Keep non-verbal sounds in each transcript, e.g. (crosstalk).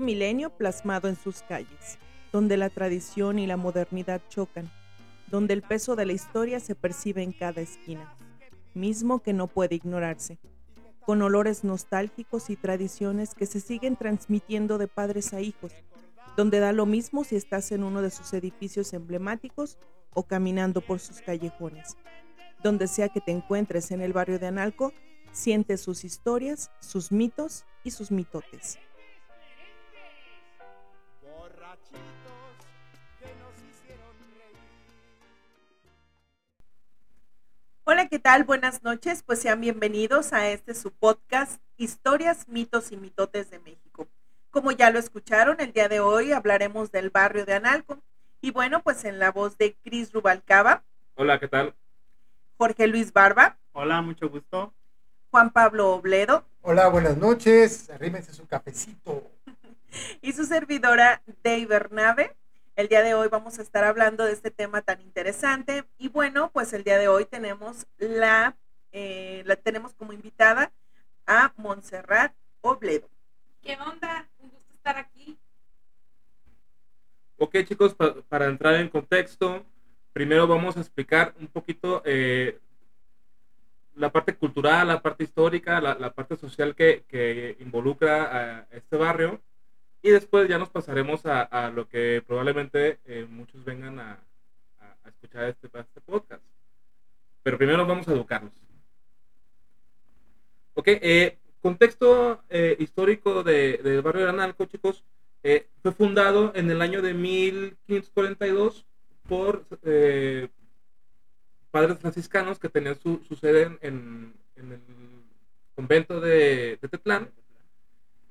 Milenio plasmado en sus calles, donde la tradición y la modernidad chocan, donde el peso de la historia se percibe en cada esquina, mismo que no puede ignorarse, con olores nostálgicos y tradiciones que se siguen transmitiendo de padres a hijos, donde da lo mismo si estás en uno de sus edificios emblemáticos o caminando por sus callejones. Donde sea que te encuentres en el barrio de Analco, siente sus historias, sus mitos y sus mitotes. Hola, ¿qué tal? Buenas noches. Pues sean bienvenidos a este su podcast, Historias, mitos y mitotes de México. Como ya lo escucharon, el día de hoy hablaremos del barrio de Analco. Y bueno, pues en la voz de Cris Rubalcaba, Hola, ¿qué tal? Jorge Luis Barba, Hola, mucho gusto. Juan Pablo Obledo Hola, buenas noches. Arrímense su cafecito. (laughs) y su servidora Dave Bernabe. El día de hoy vamos a estar hablando de este tema tan interesante. Y bueno, pues el día de hoy tenemos la, eh, la tenemos como invitada a Montserrat Obledo. ¿Qué onda? Un gusto estar aquí. Ok, chicos, pa- para entrar en contexto, primero vamos a explicar un poquito eh, la parte cultural, la parte histórica, la, la parte social que, que involucra a este barrio. Y después ya nos pasaremos a, a lo que probablemente eh, muchos vengan a, a- escuchar este, este podcast. Pero primero vamos a educarlos. Ok, eh, contexto eh, histórico de- del barrio de Analco, chicos. Eh, fue fundado en el año de 1542 por padres franciscanos que tenían su, su sede en, en- en el convento de, de Tetlán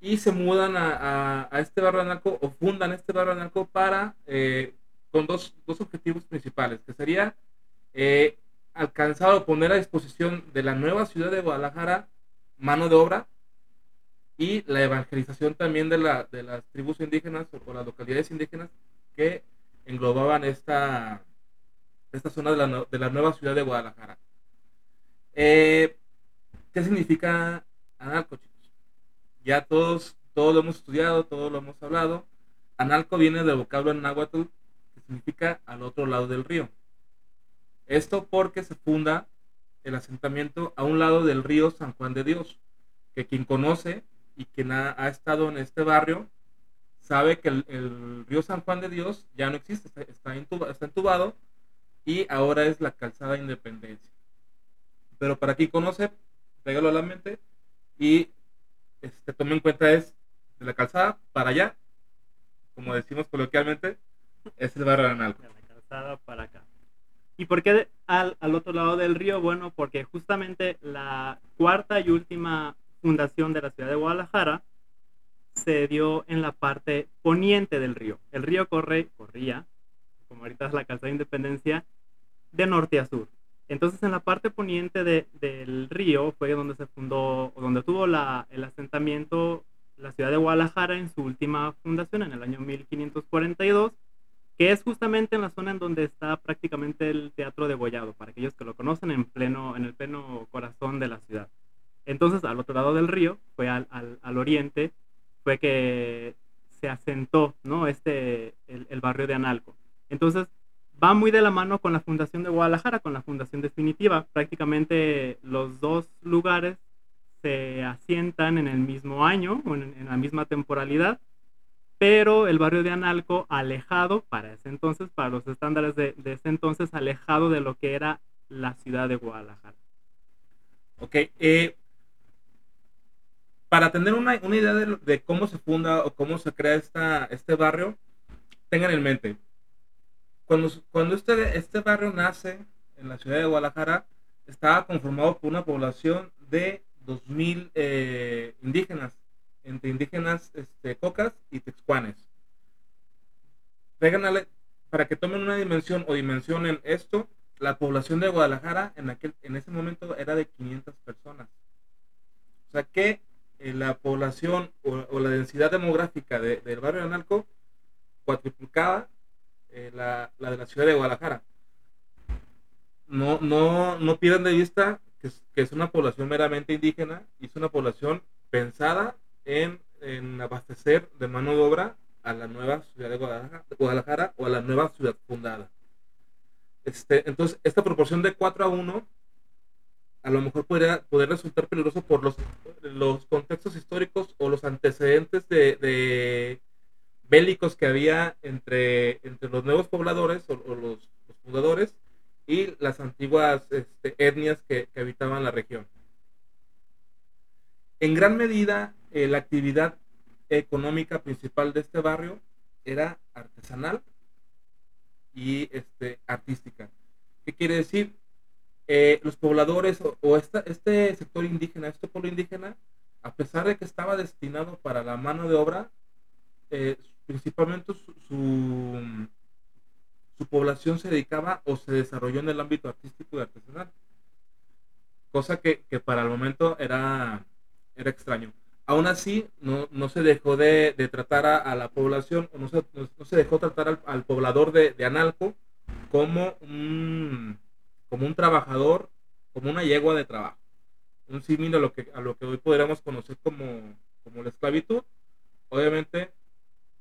y se mudan a, a- a este Analco o fundan este Analco para eh, con dos, dos objetivos principales que sería eh, alcanzar o poner a disposición de la nueva ciudad de Guadalajara mano de obra y la evangelización también de, la, de las tribus indígenas o, o las localidades indígenas que englobaban esta, esta zona de la, de la nueva ciudad de Guadalajara. Eh, ¿Qué significa Analco? Ya todos, todos lo hemos estudiado, todos lo hemos hablado. Analco viene del vocablo náhuatl que significa al otro lado del río. Esto porque se funda el asentamiento a un lado del río San Juan de Dios, que quien conoce y quien ha, estado en este barrio sabe que el, río San Juan de Dios ya no existe, está, está, entubado y ahora es la calzada Independencia. Pero para quien conoce, pégalo a la mente y este, tome en cuenta es de la calzada para allá, como decimos coloquialmente, es el barrio de la calzada para acá. ¿Y por qué al, al otro lado del río? Bueno, porque justamente la cuarta y última fundación de la ciudad de Guadalajara se dio en la parte poniente del río. El río corre, corría, como ahorita es la calzada de Independencia, de norte a sur. Entonces en la parte poniente de- del río fue donde se fundó, donde tuvo la, el asentamiento la ciudad de Guadalajara en su última fundación en el año 1542 que es justamente en la zona en donde está prácticamente el Teatro de Gollado, para aquellos que lo conocen, en, pleno, en el pleno corazón de la ciudad. Entonces, al otro lado del río, fue al, al, al oriente, fue que se asentó ¿no? este, el barrio de Analco. Entonces, va muy de la mano con la fundación de Guadalajara, con la fundación definitiva. Prácticamente los dos lugares se asientan en el mismo año, en, en la misma temporalidad, pero el barrio de Analco alejado para ese entonces, para los estándares de, ese entonces, alejado de lo que era la ciudad de Guadalajara. Ok, eh, para tener una, idea de, cómo se funda o cómo se crea este barrio, tengan en mente, cuando, cuando este, este barrio nace en la ciudad de Guadalajara, estaba conformado por una población de 2.000 eh, indígenas, entre indígenas este, cocas y texcuanes. Péganle- para que tomen una dimensión o dimensionen esto, la población de Guadalajara en, aquel, en ese momento era de 500 personas. O sea que eh, la población o, o la densidad demográfica de- del barrio de Analco cuatriplicaba eh, la, la de la ciudad de Guadalajara. No, no, no pierdan de vista que es, que es una población meramente indígena y es una población pensada en, en abastecer de mano de obra a la nueva ciudad de Guadalajara, Guadalajara o a la nueva ciudad fundada. Este, entonces, esta proporción de 4 a 1 a lo mejor podría, poder resultar peligroso por los, los contextos históricos o los antecedentes de, de bélicos que había entre, entre los nuevos pobladores o, los, los y las antiguas este, etnias que, habitaban la región. En gran medida, eh, la actividad económica principal de este barrio era artesanal y este, artística. ¿Qué quiere decir? Eh, los pobladores o, este sector indígena, este pueblo indígena, a pesar de que estaba destinado para la mano de obra, eh, principalmente su, su, población se dedicaba o se desarrolló en el ámbito artístico y artesanal. Cosa que, para el momento era, era extraño. Aún así, no, no se dejó de, de tratar a, la población, no se, no, se dejó tratar al, poblador de, de Analco como un, como un trabajador, como una yegua de trabajo. Un símil a lo que, a lo que hoy podríamos conocer como, como la esclavitud. Obviamente,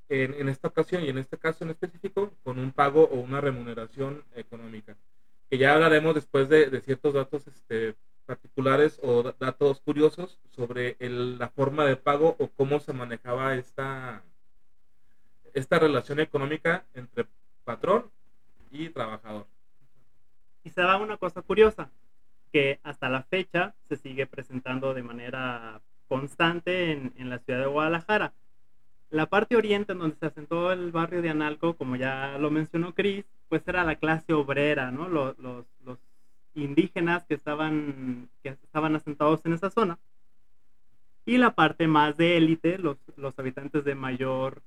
en, en esta ocasión y en este caso en específico, con un pago o una remuneración económica. Que ya hablaremos después de, de ciertos datos este, particulares o da- datos curiosos sobre el- la forma de pago o cómo se manejaba esta, esta relación económica entre patrón y trabajador. Y se da una cosa curiosa, que hasta la fecha se sigue presentando de manera constante en, en la ciudad de Guadalajara. La parte oriente en donde se asentó el barrio de Analco, como ya lo mencionó Cris, pues era la clase obrera, ¿no? Los, los, los indígenas que estaban, que estaban asentados en esa zona. Y la parte más de élite, los, los habitantes de mayor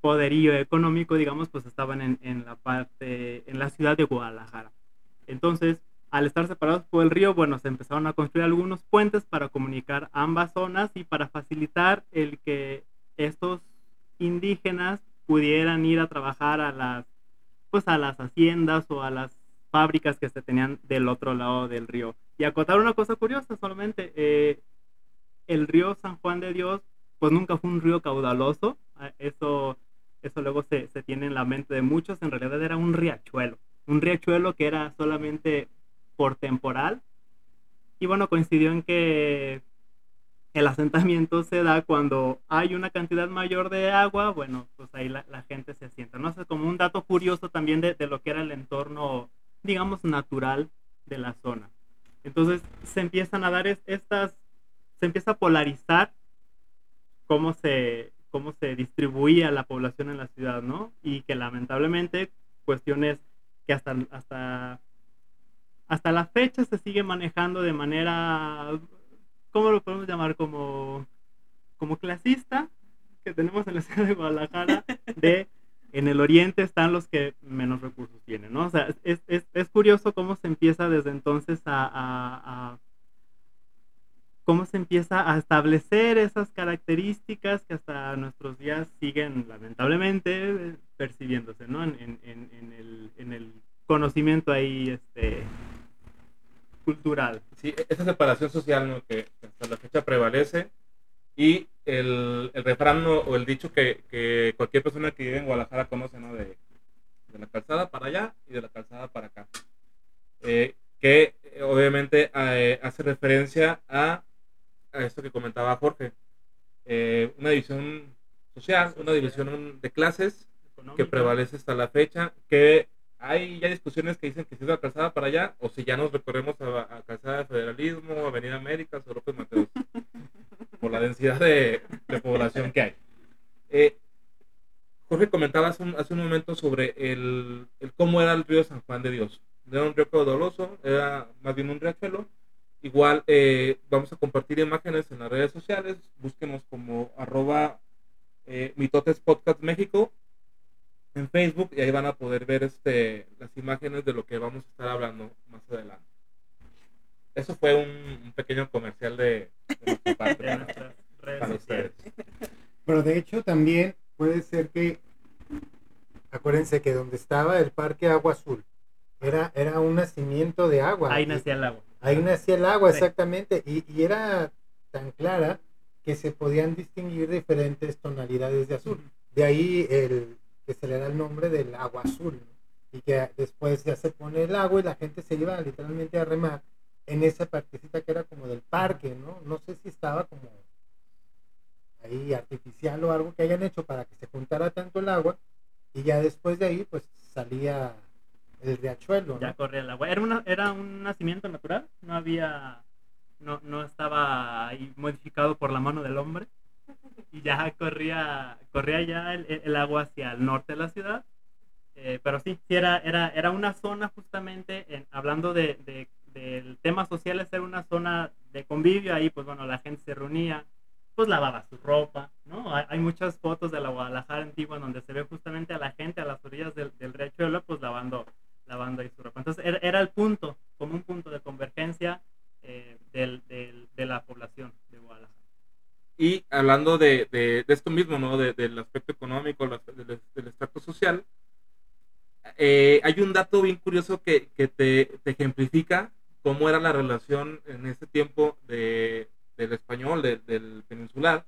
poderío económico, digamos, pues estaban en, en la parte, en la ciudad de Guadalajara. Entonces, al estar separados por el río, bueno, se empezaron a construir algunos puentes para comunicar ambas zonas y para facilitar el que estos indígenas pudieran ir a trabajar a las, pues a las haciendas o a las fábricas que se tenían del otro lado del río. Y acotar una cosa curiosa solamente, eh, el río San Juan de Dios, pues nunca fue un río caudaloso, eh, eso, eso luego se, se tiene en la mente de muchos, en realidad era un riachuelo, un riachuelo que era solamente por temporal. Y bueno, coincidió en que el asentamiento se da cuando hay una cantidad mayor de agua, bueno, pues ahí la, la gente se asienta. No sé, como un dato curioso también de, de, lo que era el entorno, digamos, natural de la zona. Entonces se empiezan a dar es, estas, se empieza a polarizar cómo se, cómo se distribuía la población en la ciudad, ¿no? Y que lamentablemente cuestiones que hasta, hasta, hasta la fecha se sigue manejando de manera, ¿cómo lo podemos llamar? Como, como clasista que tenemos en la ciudad de Guadalajara, de en el oriente están los que menos recursos tienen, ¿no? O sea, es, es, es curioso cómo se empieza desde entonces a, cómo se empieza a establecer esas características que hasta nuestros días siguen lamentablemente percibiéndose, ¿no? En, en, en el, en el conocimiento ahí este, cultural. Sí, esa separación social ¿no? que hasta la fecha prevalece y el, el refrán o el dicho que, que, cualquier persona que vive en Guadalajara conoce, ¿no? De, de la calzada para allá y de la calzada para acá. Eh, que eh, obviamente eh, hace referencia a, a, esto que comentaba Jorge. Eh, una división social, una división de clases que prevalece hasta la fecha, que hay ya discusiones que dicen que si es la calzada para allá o si ya nos recorremos a, a calzada de federalismo, Avenida América, o López Mateos, por la densidad de, de población que hay. Eh, Jorge comentaba hace un, hace un momento sobre el, el cómo era el río San Juan de Dios. Era un río caudaloso, era más bien un riachuelo. Igual eh, vamos a compartir imágenes en las redes sociales. Búsquenos como arroba eh, Mitotes Podcast México en Facebook y ahí van a poder ver este, las imágenes de lo que vamos a estar hablando más adelante. Eso fue un, un pequeño comercial de, de nuestra (laughs) parte de para- redes para ustedes. Pero de hecho también puede ser que, acuérdense que donde estaba el Parque Agua Azul, era, era un nacimiento de agua. Ahí nacía el agua. Ahí nacía el agua, Sí. exactamente. Y, y era tan clara que se podían distinguir diferentes tonalidades de azul. De ahí el que se le da el nombre del agua azul. ¿no? Y que después ya se pone el agua y la gente se iba literalmente a remar en esa partecita que era como del parque, ¿no? No sé si estaba como ahí artificial o algo que hayan hecho para que se juntara tanto el agua y ya después de ahí pues salía el riachuelo, ¿no? Ya corría el agua. Era, una, era un nacimiento natural, no había, no, no estaba ahí modificado por la mano del hombre. Y ya corría, corría ya el, el agua hacia el norte de la ciudad. Eh, pero sí, era, era, era una zona justamente, en- hablando de, de, del tema social, era una zona de convivio, ahí pues bueno, la gente se reunía, pues lavaba su ropa, ¿no? Hay, muchas fotos de la Guadalajara antigua donde se ve justamente a la gente a las orillas del, del riachuelo, pues lavando, lavando ahí su ropa. Entonces era, era el punto, como un punto de convergencia eh, del, del- de la población. Y hablando de, de- esto mismo, ¿no? De- del aspecto económico, del, del social, eh, hay un dato bien curioso que, que te, te ejemplifica cómo era la relación en ese tiempo de, del español, de- del peninsular,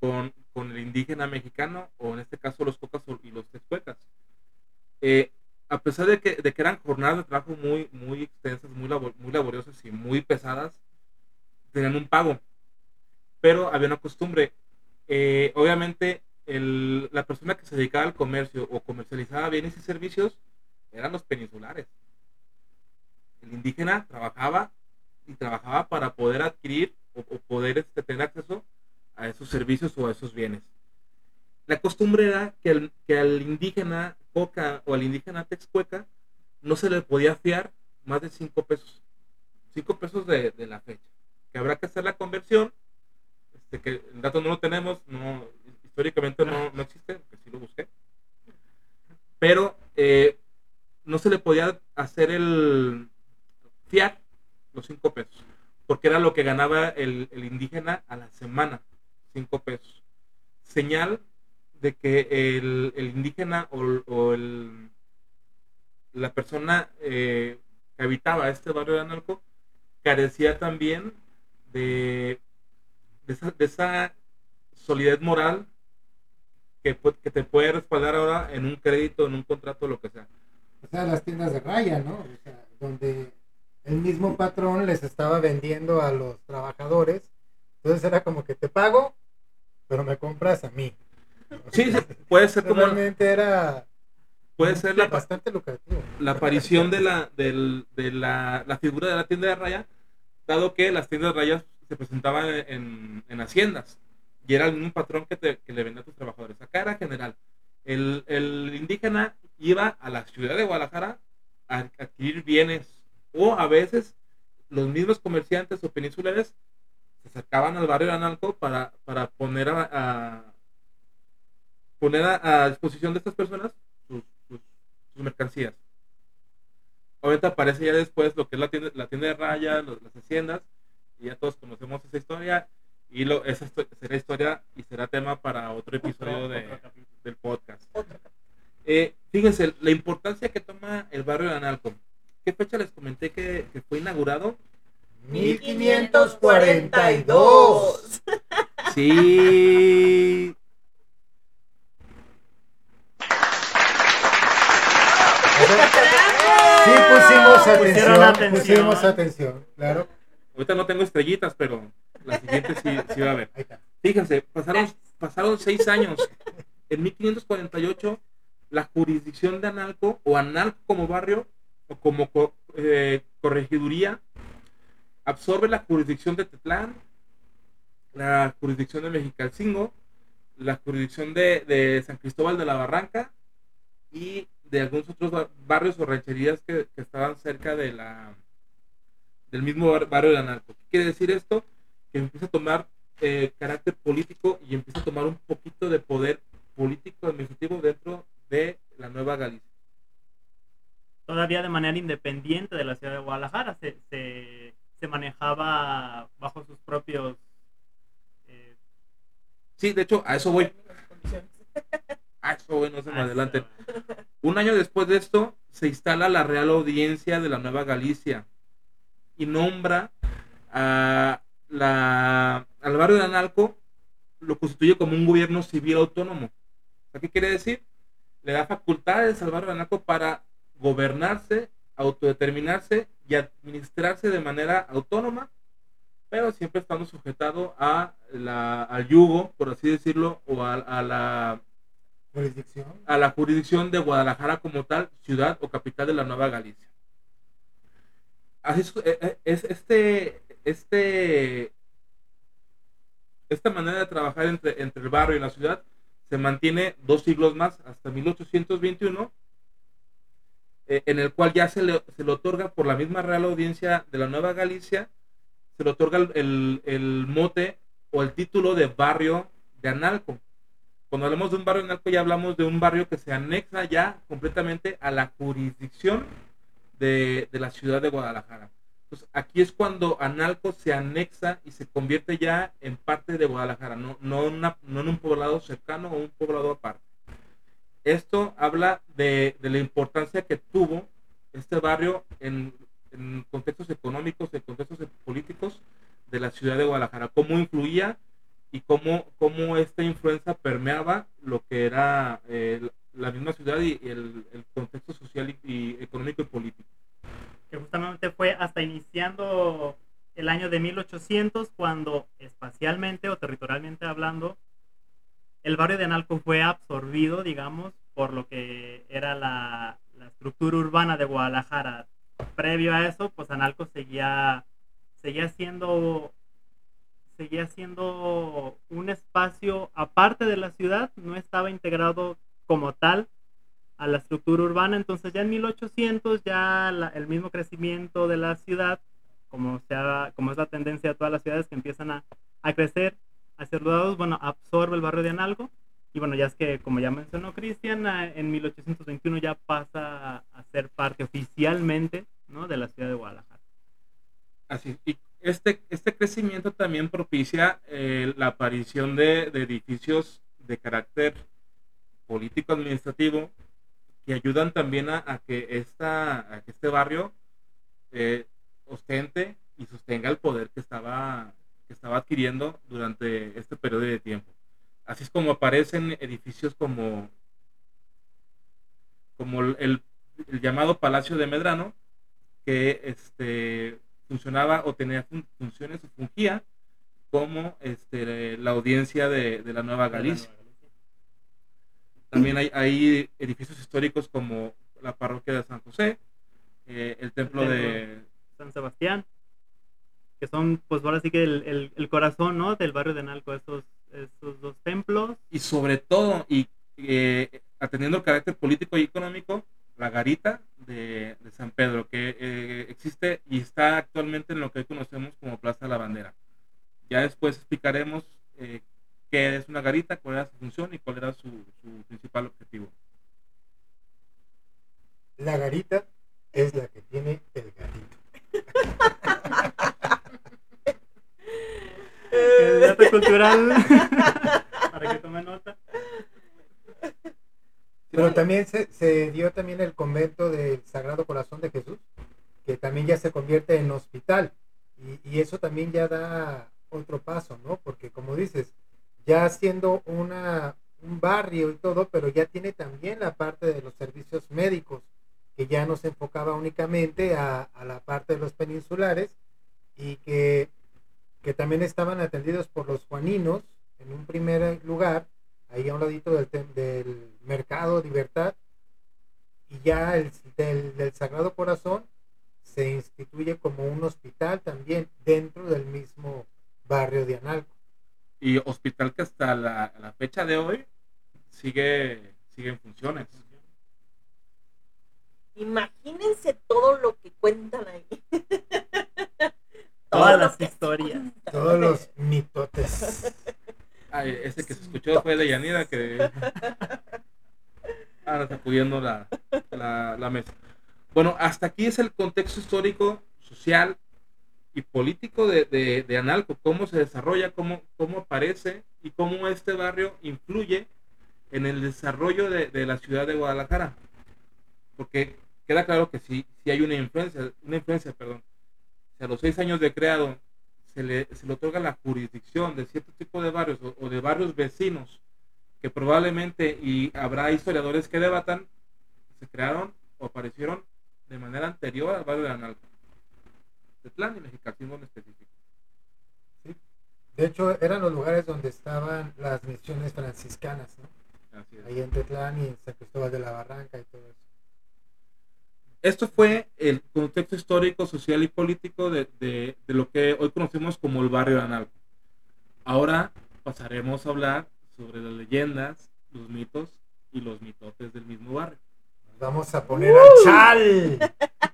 con, con el indígena mexicano, o en este caso los cocas y los texcuecas. Eh, a pesar de que, de que eran jornadas de trabajo muy, muy extensas, muy, labor- muy laboriosas y muy pesadas, tenían un pago pero había una costumbre. Eh, obviamente, el- la persona que se dedicaba al comercio o comercializaba bienes y servicios eran los peninsulares. El indígena trabajaba y trabajaba para poder adquirir o, o poder este, tener acceso a esos servicios o a esos bienes. La costumbre era que, el- que al indígena coca o al indígena texcueca no se le podía fiar más de 5 pesos. 5 pesos de, de la fecha. Que habrá que hacer la conversión que el dato no lo tenemos, no, históricamente no, no existe, porque sí lo busqué. Pero eh, no se le podía hacer el fiar los cinco pesos, porque era lo que ganaba el, el indígena a la semana, cinco pesos. Señal de que el, el indígena o, o el, la persona eh, que habitaba este barrio de Analco carecía también de de esa, de esa solidez moral que, te puede respaldar ahora en un crédito, en un contrato, lo que sea. O sea, las tiendas de raya, ¿no? O sea, donde el mismo patrón les estaba vendiendo a los trabajadores. Entonces era como que te pago, pero me compras a mí. O Sí, sea, puede ser (laughs) como realmente era puede ser la, bastante lucrativo. la aparición de la del- de la, la figura de la tienda de raya, dado que las tiendas de rayas se presentaban en, en haciendas y era el mismo patrón que, te- que le vendía a tus trabajadores. Acá era general. El, el indígena iba a la ciudad de Guadalajara a adquirir bienes o a veces los mismos comerciantes o peninsulares se acercaban al barrio de Analco para, para poner a, a- poner a, disposición de estas personas sus, mercancías. Ahorita aparece ya después lo que es la tienda, la tienda de raya, las haciendas, y ya todos conocemos esa historia, y lo, esa será historia y será tema para otro episodio de, Otro del podcast. Eh, fíjense, la importancia que toma el barrio de Analco. ¿Qué fecha les comenté que, que fue inaugurado? 1542. Sí. Sí pusimos atención. pusimos atención, claro. Ahorita no tengo estrellitas, pero la siguiente sí, sí va a haber. Fíjense, pasaron, pasaron seis años. En 1548, la jurisdicción de Analco o Analco como barrio o como co- eh, corregiduría absorbe la jurisdicción de Tetlán, la jurisdicción de Mexicalcingo, la jurisdicción de, de San Cristóbal de la Barranca y de algunos otros ba- barrios o rancherías que, que estaban cerca de la del mismo bar- barrio de Analco. ¿Qué quiere decir esto? Que empieza a tomar eh, carácter político y empieza a tomar un poquito de poder político administrativo dentro de la Nueva Galicia. Todavía de manera independiente de la ciudad de Guadalajara, se, se, se manejaba bajo sus propios... eh, Sí, de hecho, a eso voy. (laughs) A eso voy, no se me adelante. Un año después de esto, se instala la Real Audiencia de la Nueva Galicia y nombra a la, al barrio de Analco, lo constituye como un gobierno civil autónomo. ¿Qué quiere decir? Le da facultades al barrio de Analco para gobernarse, autodeterminarse y administrarse de manera autónoma, pero siempre estando sujetado a la, al yugo, por así decirlo, o a, a la Jurisdicción. a la jurisdicción de Guadalajara como tal, ciudad o capital de la Nueva Galicia. Así es, eh, eh, es este, este, esta manera de trabajar entre, entre el barrio y la ciudad se mantiene dos siglos más, hasta 1821, eh, en el cual ya se le, se le otorga por la misma Real Audiencia de la Nueva Galicia, se le otorga el, el- el mote o el título de barrio de Analco. Cuando hablamos de un barrio en Alco ya hablamos de un barrio que se anexa ya completamente a la jurisdicción de, de la ciudad de Guadalajara. Entonces aquí es cuando Analco se anexa y se convierte ya en parte de Guadalajara, no, no, no en un poblado cercano o un poblado aparte. Esto habla de, de la importancia que tuvo este barrio en, en contextos económicos, en contextos políticos de la ciudad de Guadalajara, cómo influía y cómo, cómo esta influencia permeaba lo que era eh, la misma ciudad y el, el contexto social y, y económico y político. que justamente fue hasta iniciando el año de 1800 cuando espacialmente o territorialmente hablando el barrio de Analco fue absorbido, digamos, por lo que era la, la estructura urbana de Guadalajara. Previo a eso, pues Analco seguía, seguía siendo seguía siendo un espacio aparte de la ciudad, no estaba integrado como tal a la estructura urbana. Entonces ya en 1800 ya la- el mismo crecimiento de la ciudad, como, sea, como es la tendencia de todas las ciudades que empiezan a, a crecer hacia los lados, bueno, absorbe el barrio de Analco. Y bueno, ya es que, como ya mencionó Cristian, a- en 1821 ya pasa a, a ser parte oficialmente ¿no? de la ciudad de Guadalajara. Así, y este, este crecimiento también propicia eh, la aparición de, de edificios de carácter político-administrativo que ayudan también a, a que, esta, a que este barrio eh, ostente y sostenga el poder que estaba, que estaba adquiriendo durante este periodo de tiempo. Así es como aparecen edificios como, como el, el- el llamado Palacio de Medrano, que este, funcionaba o tenía fun- funciones o fungía como este, la audiencia de, de la Nueva Galicia. También hay, hay edificios históricos como la parroquia de San José, eh, el templo de... San Sebastián, que son, pues ahora sí que el, el- el corazón, ¿no? Del barrio de Analco, esos, esos dos templos. Y sobre todo, y eh, atendiendo el carácter político y económico, la garita de, de San Pedro, que eh, existe y está actualmente en lo que hoy conocemos como Plaza de la Bandera. Ya después explicaremos eh, qué es una garita, cuál era su función y cuál era su, su principal objetivo. La garita es la que tiene el gatito. (laughs) El dato cultural, (laughs) para que tome nota. Pero también se, se dio también el convento del Sagrado Corazón de Jesús, que también ya se convierte en hospital. Y, y eso también ya da otro paso, ¿no? Porque como dices, ya siendo un barrio y todo, pero ya tiene también la parte de los servicios médicos, que ya no se enfocaba únicamente a, la parte de los peninsulares y que, también estaban atendidos por los juaninos en un primer lugar ahí a un ladito del, del mercado Libertad, y ya el del Sagrado Corazón se instituye como un hospital también dentro del mismo barrio de Analco. Y hospital que hasta la, la fecha de hoy sigue, sigue en funciones. Imagínense todo lo que cuentan ahí. (laughs) Todas las historias. Todos los mitotes. (laughs) Ay, ese que se escuchó fue de Yanira que (laughs) ahora sacudiendo la, la, la mesa. Bueno, hasta aquí es el contexto histórico, social y político de, de, de Analco, cómo se desarrolla, cómo, cómo aparece y cómo este barrio influye en el desarrollo de, de la ciudad de Guadalajara. Porque queda claro que sí, sí hay una influencia, una influencia, perdón. Si a los seis años de creado se le, se le otorga la jurisdicción de cierto tipo de barrios o, o de barrios vecinos que probablemente, y habrá historiadores que debatan, se crearon o aparecieron de manera anterior al barrio de Analco. Tetlán y en específico. De hecho, eran los lugares donde estaban las misiones franciscanas, ¿no? Así es. Ahí en Tetlán y en San Cristóbal de la Barranca y todo eso. Esto fue el contexto histórico, social y político de, de- de lo que hoy conocemos como el barrio de Analco. Ahora pasaremos a hablar sobre las leyendas, los mitos y los mitotes del mismo barrio. Nos vamos a poner al chal. (laughs)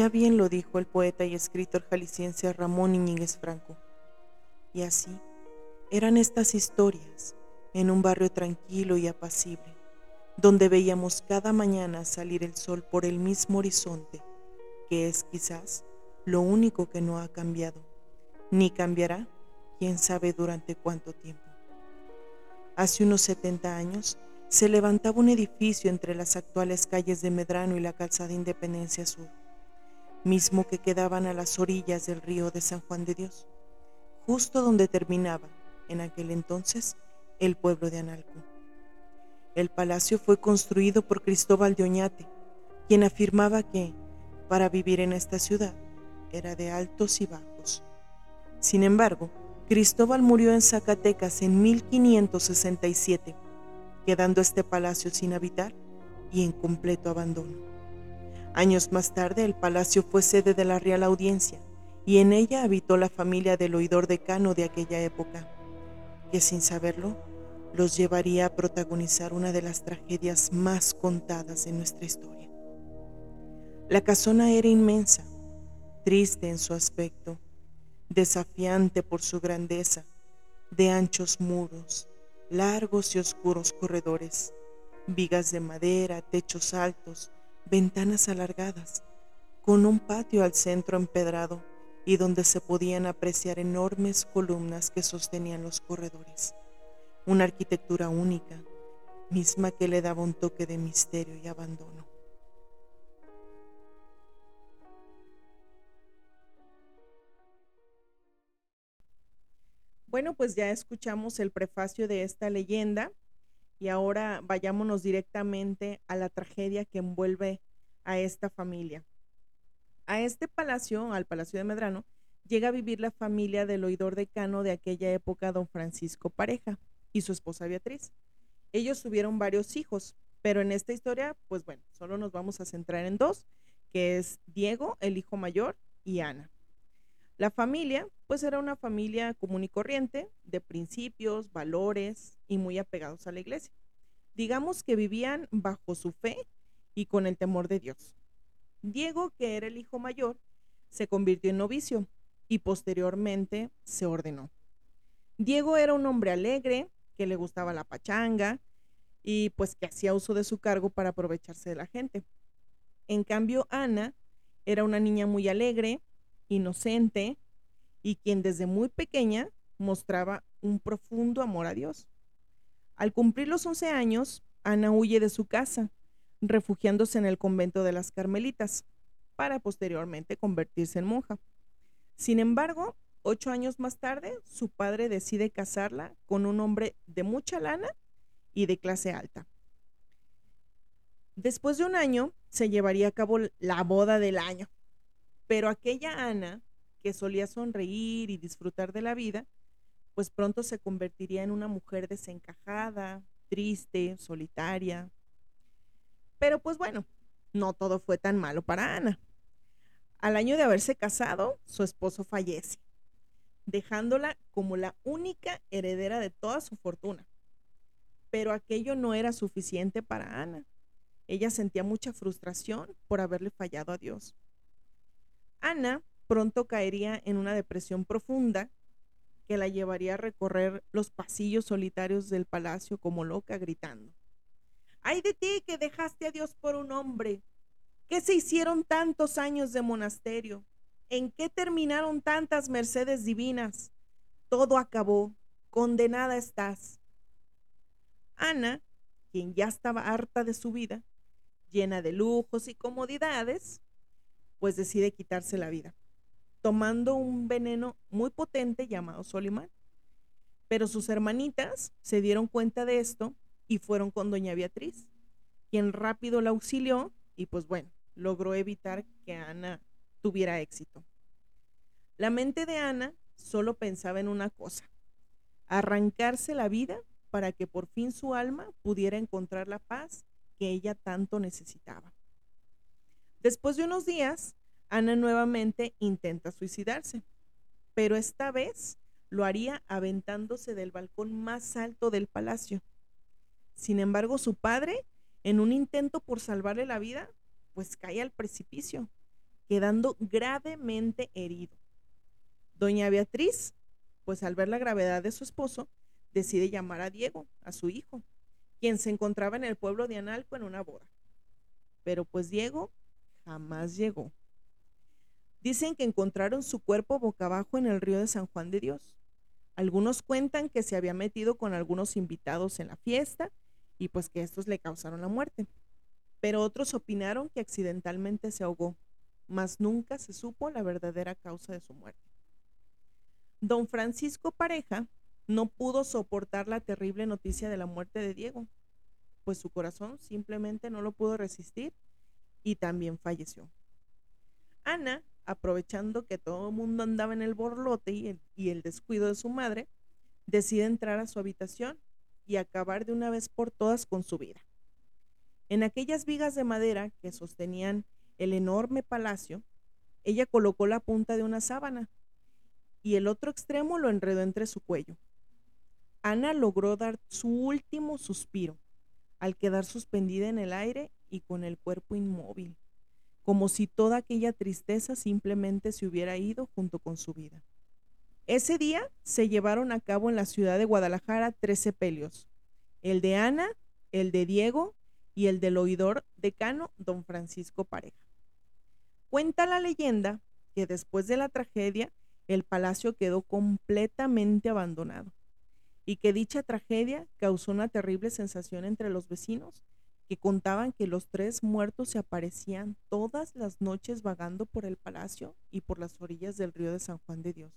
Ya bien lo dijo el poeta y escritor jalisciense Ramón Iñiguez Franco. Y así eran estas historias en un barrio tranquilo y apacible, donde veíamos cada mañana salir el sol por el mismo horizonte, que es quizás lo único que no ha cambiado, ni cambiará, quién sabe durante cuánto tiempo. Hace unos 70 años se levantaba un edificio entre las actuales calles de Medrano y la calzada Independencia Sur mismo que quedaban a las orillas del río de San Juan de Dios, justo donde terminaba, en aquel entonces, el pueblo de Analco. El palacio fue construido por Cristóbal de Oñate, quien afirmaba que, para vivir en esta ciudad, era de altos y bajos. Sin embargo, Cristóbal murió en Zacatecas en 1567, quedando este palacio sin habitar y en completo abandono. Años más tarde, el palacio fue sede de la Real Audiencia y en ella habitó la familia del oidor decano de aquella época, que sin saberlo los llevaría a protagonizar una de las tragedias más contadas en nuestra historia. La casona era inmensa, triste en su aspecto, desafiante por su grandeza, de anchos muros, largos y oscuros corredores, vigas de madera, techos altos, ventanas alargadas, con un patio al centro empedrado y donde se podían apreciar enormes columnas que sostenían los corredores. Una arquitectura única, misma que le daba un toque de misterio y abandono. Bueno, pues ya escuchamos el prefacio de esta leyenda y ahora vayámonos directamente a la tragedia que envuelve a esta familia. A este palacio, al Palacio de Medrano, llega a vivir la familia del oidor decano de aquella época, don Francisco Pareja, y su esposa Beatriz. Ellos tuvieron varios hijos, pero en esta historia, pues bueno, solo nos vamos a centrar en dos, que es Diego, el hijo mayor, y Ana. La familia, pues era una familia común y corriente, de principios, valores y muy apegados a la iglesia. Digamos que vivían bajo su fe y con el temor de Dios. Diego, que era el hijo mayor, se convirtió en novicio y posteriormente se ordenó. Diego era un hombre alegre, que le gustaba la pachanga y pues que hacía uso de su cargo para aprovecharse de la gente. En cambio, Ana era una niña muy alegre, inocente y quien desde muy pequeña mostraba un profundo amor a Dios. Al cumplir los 11 años, Ana huye de su casa, refugiándose en el convento de las Carmelitas, para posteriormente convertirse en monja. Sin embargo, ocho años más tarde, su padre decide casarla con un hombre de mucha lana y de clase alta. Después de un año, se llevaría a cabo la boda del año, pero aquella Ana, que solía sonreír y disfrutar de la vida, pues pronto se convertiría en una mujer desencajada, triste, solitaria. Pero pues bueno, no todo fue tan malo para Ana. Al año de haberse casado, su esposo fallece, dejándola como la única heredera de toda su fortuna. Pero aquello no era suficiente para Ana. Ella sentía mucha frustración por haberle fallado a Dios. Ana pronto caería en una depresión profunda que la llevaría a recorrer los pasillos solitarios del palacio como loca gritando. ¡Ay de ti que dejaste a Dios por un hombre! ¿Qué se hicieron tantos años de monasterio? ¿En qué terminaron tantas mercedes divinas? Todo acabó, condenada estás. Ana, quien ya estaba harta de su vida, llena de lujos y comodidades, pues decide quitarse la vida tomando un veneno muy potente llamado Solimán. Pero sus hermanitas se dieron cuenta de esto y fueron con doña Beatriz, quien rápido la auxilió y pues bueno, logró evitar que Ana tuviera éxito. La mente de Ana solo pensaba en una cosa, arrancarse la vida para que por fin su alma pudiera encontrar la paz que ella tanto necesitaba. Después de unos días, Ana nuevamente intenta suicidarse, pero esta vez lo haría aventándose del balcón más alto del palacio. Sin embargo, su padre, en un intento por salvarle la vida, pues cae al precipicio, quedando gravemente herido. Doña Beatriz, pues al ver la gravedad de su esposo, decide llamar a Diego, a su hijo, quien se encontraba en el pueblo de Analco en una boda. Pero pues Diego jamás llegó. Dicen que encontraron su cuerpo boca abajo en el río de San Juan de Dios. Algunos cuentan que se había metido con algunos invitados en la fiesta y pues que estos le causaron la muerte. Pero otros opinaron que accidentalmente se ahogó, mas nunca se supo la verdadera causa de su muerte. Don Francisco Pareja no pudo soportar la terrible noticia de la muerte de Diego, pues su corazón simplemente no lo pudo resistir y también falleció. Ana aprovechando que todo el mundo andaba en el borlote y el, descuido de su madre, decide entrar a su habitación y acabar de una vez por todas con su vida. En aquellas vigas de madera que sostenían el enorme palacio, ella colocó la punta de una sábana y el otro extremo lo enredó entre su cuello. Ana logró dar su último suspiro al quedar suspendida en el aire y con el cuerpo inmóvil como si toda aquella tristeza simplemente se hubiera ido junto con su vida. Ese día se llevaron a cabo en la ciudad de Guadalajara tres sepelios, el de Ana, el de Diego y el del oidor decano don Francisco Pareja. Cuenta la leyenda que después de la tragedia el palacio quedó completamente abandonado y que dicha tragedia causó una terrible sensación entre los vecinos que contaban que los tres muertos se aparecían todas las noches vagando por el palacio y por las orillas del río de San Juan de Dios.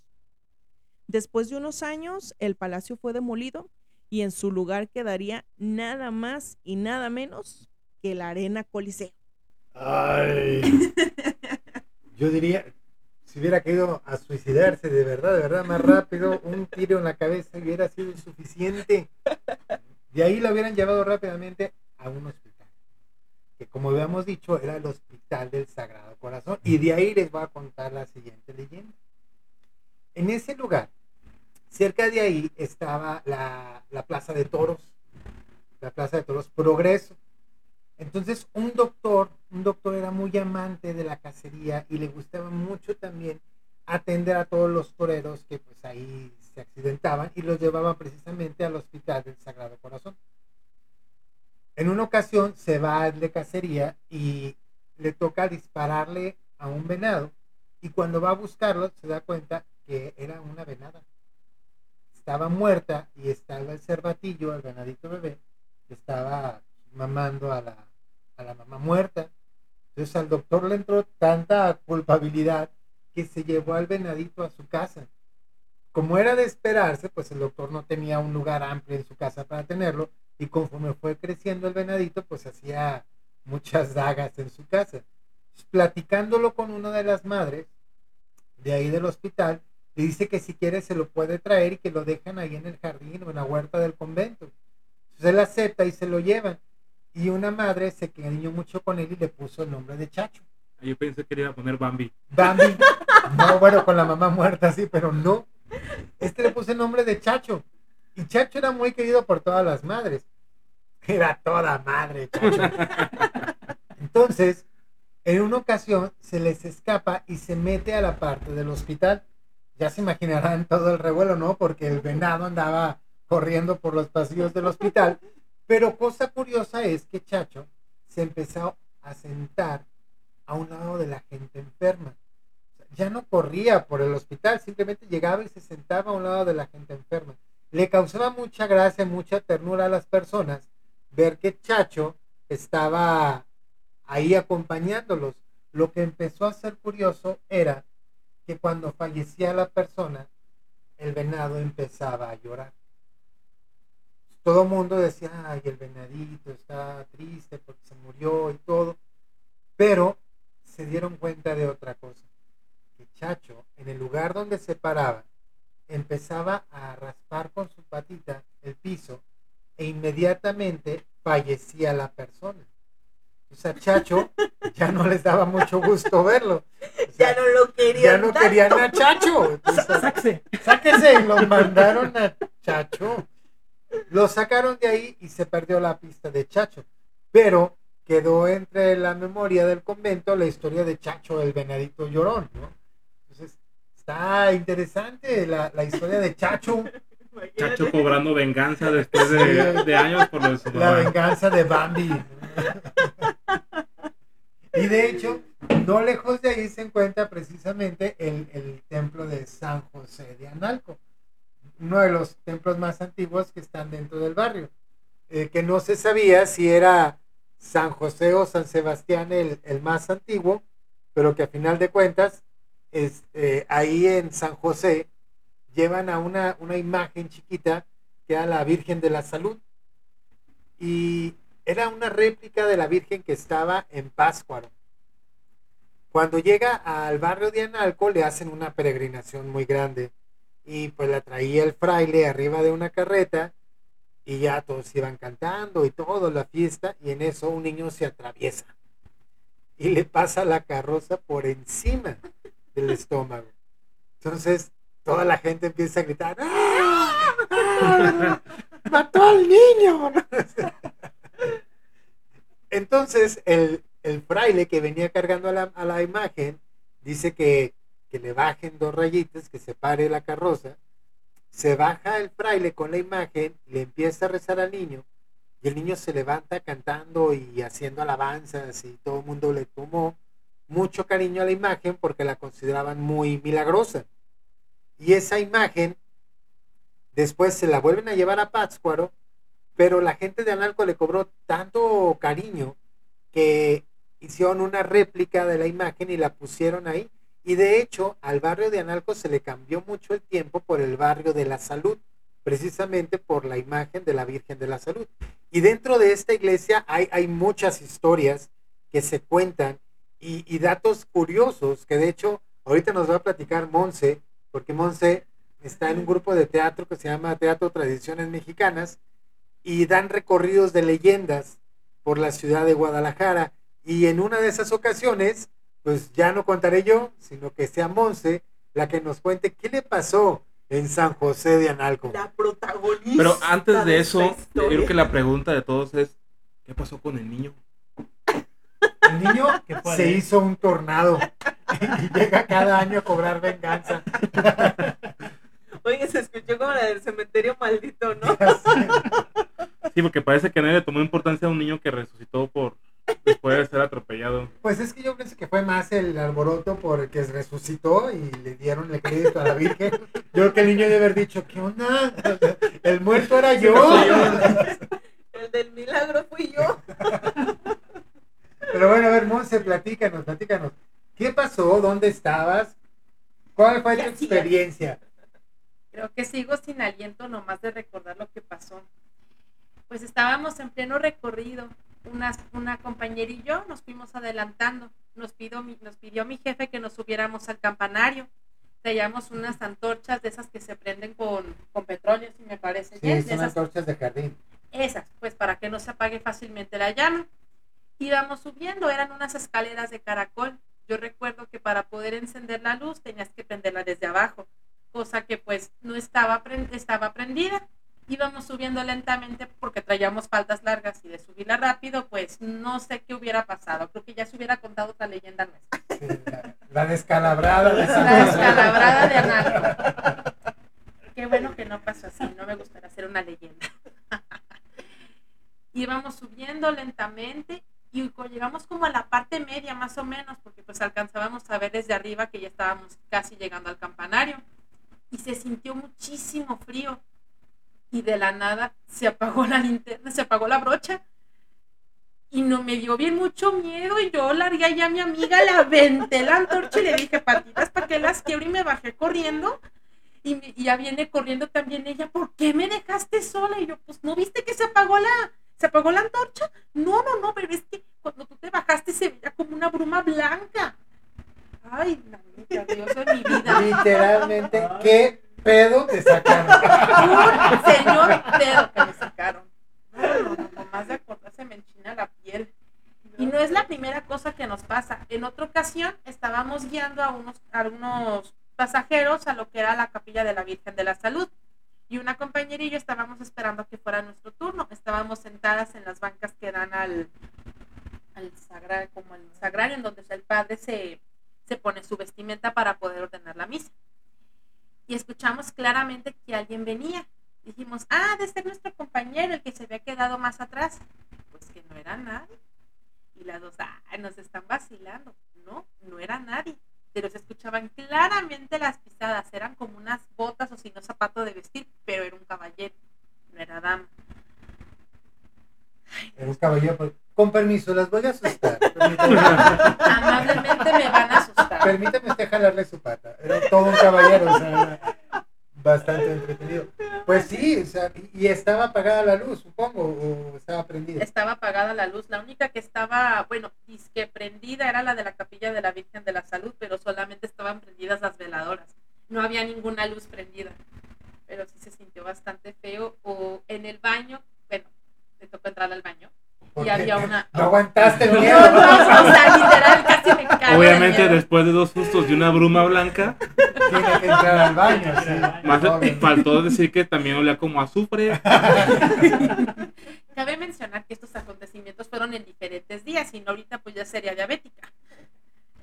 Después de unos años, el palacio fue demolido y en su lugar quedaría nada más y nada menos que la arena Coliseo. Ay. (laughs) Yo diría, si hubiera querido a suicidarse de verdad, de verdad, más rápido, un tiro en la cabeza hubiera sido suficiente. De ahí la hubieran llevado rápidamente a un hospital. Que como habíamos dicho, era el Hospital del Sagrado Corazón. Y de ahí les voy a contar la siguiente leyenda. En ese lugar, cerca de ahí estaba la, la Plaza de Toros. La Plaza de Toros Progreso. Entonces, un doctor, un doctor era muy amante de la cacería y le gustaba mucho también atender a todos los toreros que pues ahí se accidentaban y los llevaban precisamente al Hospital del Sagrado Corazón. En una ocasión se va de cacería y le toca dispararle a un venado y cuando va a buscarlo se da cuenta que era una venada. Estaba muerta y estaba el cervatillo, el venadito bebé, estaba mamando a la, a la mamá muerta. Entonces al doctor le entró tanta culpabilidad que se llevó al venadito a su casa. Como era de esperarse, pues el doctor no tenía un lugar amplio en su casa para tenerlo y conforme fue creciendo el venadito, pues hacía muchas dagas en su casa. Platicándolo con una de las madres de ahí del hospital, le dice que si quiere se lo puede traer y que lo dejan ahí en el jardín o en la huerta del convento. Entonces él acepta y se lo llevan. Y una madre se cariñó mucho con él y le puso el nombre de Chacho. Yo pensé que le iba a poner Bambi. Bambi. (laughs) No, bueno, con la mamá muerta, sí, pero no. Este le puso el nombre de Chacho. Y Chacho era muy querido por todas las madres. Era toda madre, Chacho. Entonces, en una ocasión se les escapa y se mete a la parte del hospital. Ya se imaginarán todo el revuelo, ¿no? Porque el venado andaba corriendo por los pasillos del hospital. Pero cosa curiosa es que Chacho se empezó a sentar a un lado de la gente enferma. Ya no corría por el hospital, simplemente llegaba y se sentaba a un lado de la gente enferma. Le causaba mucha gracia, mucha ternura a las personas ver que Chacho estaba ahí acompañándolos. Lo que empezó a ser curioso era que cuando fallecía la persona, el venado empezaba a llorar. Todo el mundo decía, ay, el venadito está triste porque se murió y todo. Pero se dieron cuenta de otra cosa. Que Chacho, en el lugar donde se paraba, empezaba a raspar con su patita el piso e inmediatamente fallecía la persona. O sea, Chacho ya no les daba mucho gusto verlo. O sea, Ya no lo querían. ya no tanto. querían a Chacho. (laughs) Entonces, Sáquese. sáquese y lo mandaron a Chacho. Lo sacaron de ahí y se perdió la pista de Chacho. Pero quedó entre la memoria del convento la historia de Chacho, el venadito llorón, ¿no? Entonces, está interesante la, la historia de Chacho, Chacho cobrando venganza (laughs) después de, de años por lo de su la venganza de Bambi. (laughs) Y de hecho, no lejos de ahí se encuentra precisamente el, el templo de San José de Analco, uno de los templos más antiguos que están dentro del barrio, eh, que no se sabía si era San José o San Sebastián el, el más antiguo, pero que a final de cuentas, es, eh, ahí en San José llevan a una, una imagen chiquita que era la Virgen de la Salud. Y era una réplica de la Virgen que estaba en Páscuaro. Cuando llega al barrio de Analco le hacen una peregrinación muy grande y pues la traía el fraile arriba de una carreta y ya todos iban cantando y todo la fiesta y en eso un niño se atraviesa y le pasa la carroza por encima del estómago. Entonces toda la gente empieza a gritar ¡Ah! ¡Ah! ¡Mató al niño! (laughs) Entonces el, el fraile que venía cargando a la, a la imagen dice que, que le bajen dos rayitas, que se pare la carroza. Se baja el fraile con la imagen, le empieza a rezar al niño y el niño se levanta cantando y haciendo alabanzas y todo el mundo le tomó mucho cariño a la imagen porque la consideraban muy milagrosa. Y esa imagen después se la vuelven a llevar a Pátzcuaro, pero la gente de Analco le cobró tanto cariño que hicieron una réplica de la imagen y la pusieron ahí. Y de hecho, al barrio de Analco se le cambió mucho el tiempo por el barrio de la salud, precisamente por la imagen de la Virgen de la Salud. Y dentro de esta iglesia hay, hay muchas historias que se cuentan y, datos curiosos que de hecho ahorita nos va a platicar Monse, porque Monse está en un grupo de teatro que se llama Teatro Tradiciones Mexicanas y dan recorridos de leyendas por la ciudad de Guadalajara. Y en una de esas ocasiones, pues ya no contaré yo, sino que sea Monse la que nos cuente qué le pasó en San José de Analco. La protagonista. Pero antes de eso, yo creo que la pregunta de todos es, ¿qué pasó con el niño? El niño ¿Qué fue se hizo un tornado y llega cada año a cobrar venganza. Oye, se escuchó como la del cementerio maldito, ¿no? Sí, porque parece que nadie le tomó importancia a un niño que resucitó por después de ser atropellado. Pues es que yo pienso que fue más el alboroto por el que resucitó y le dieron el crédito a la Virgen. Yo creo que el niño debe haber dicho, ¿qué onda? El muerto era yo. El del milagro fui yo. (laughs) Pero bueno, a ver, Monse, platícanos, platícanos. ¿Qué pasó? ¿Dónde estabas? ¿Cuál fue tu experiencia? Creo que sigo sin aliento nomás de recordar lo que pasó. Pues estábamos en pleno recorrido. Una, una compañera y yo nos fuimos adelantando. Nos pidió, mi- nos pidió mi jefe que nos subiéramos al campanario. traíamos unas antorchas de esas que se prenden con, con petróleo, si me parece Sí, bien. de son esas antorchas de jardín. esas, pues para que no se apague fácilmente la llama. Íbamos subiendo, eran unas escaleras de caracol. Yo recuerdo que para poder encender la luz tenías que prenderla desde abajo, cosa que pues no estaba, estaba prendida. Íbamos subiendo lentamente porque traíamos faldas largas y de subirla rápido, pues no sé qué hubiera pasado. Creo que ya se hubiera contado otra leyenda nuestra. Sí, la, la descalabrada de La descalabrada de Analco. Qué bueno que no pasó así, no me gustaría hacer una leyenda. (laughs) Íbamos subiendo lentamente y llegamos como a la parte media más o menos, porque pues alcanzábamos a ver desde arriba que ya estábamos casi llegando al campanario. Y se sintió muchísimo frío. Y de la nada se apagó la linterna, se apagó la brocha. Y no me dio bien mucho miedo y yo largué ya a mi amiga, la aventé la antorcha y le dije, patitas, ¿para qué las quiebro? Y me bajé corriendo. Y, mi- y ya viene corriendo también ella, ¿por qué me dejaste sola? Y yo, pues, ¿no viste que se apagó la, se apagó la antorcha? No, no, no, pero es que cuando tú te bajaste se veía como una bruma blanca. Ay, Dios de mi vida. Literalmente, ¿qué pedo te sacaron? Un señor pedo que me sacaron. No, no, no, nomás de acordarse me enchina la piel. Y no es la primera cosa que nos pasa. En otra ocasión estábamos guiando a unos, a unos pasajeros a lo que era la capilla de la Virgen de la Salud. Y una compañera y yo estábamos esperando que fuera nuestro turno. Estábamos sentadas en las bancas que dan al, al sagrario, como el sagrario, en donde el padre se, se pone su vestimenta para poder ordenar la misa. Y escuchamos claramente que alguien venía. Dijimos, ah, de ser nuestro compañero, el que se había quedado más atrás. Pues que no era nadie. Y las dos, ah, nos están vacilando. No, no era nadie. Pero se escuchaban claramente las pisadas. Eran como unas botas o si no zapato de vestir, pero era un caballero, no era dama. Era un caballero, pues, con permiso, las voy a asustar. Amablemente me van a asustar. permítame usted jalarle su pata. Era todo un caballero, o sea, bastante entretenido. Pues sí, o sea, y estaba apagada la luz, supongo, o estaba prendida. Estaba apagada la luz. La única que estaba, bueno, que prendida era la de la capilla de la Virgen de la Salud, pero solamente estaban prendidas las veladoras. No había ninguna luz prendida. Pero sí se sintió bastante feo. O en el baño, bueno, me tocó entrar al baño. ¿Por Y había una. No aguantaste el No, miedo. no, o sea, literal, casi me cago de Obviamente miedo. después de dos sustos y una bruma blanca, Tiene que entrar al baño, sí. más Obviamente. (laughs) faltó decir que también olía como a azufre. (laughs) Cabe mencionar que estos acontecimientos fueron en diferentes días y no ahorita pues ya sería diabética.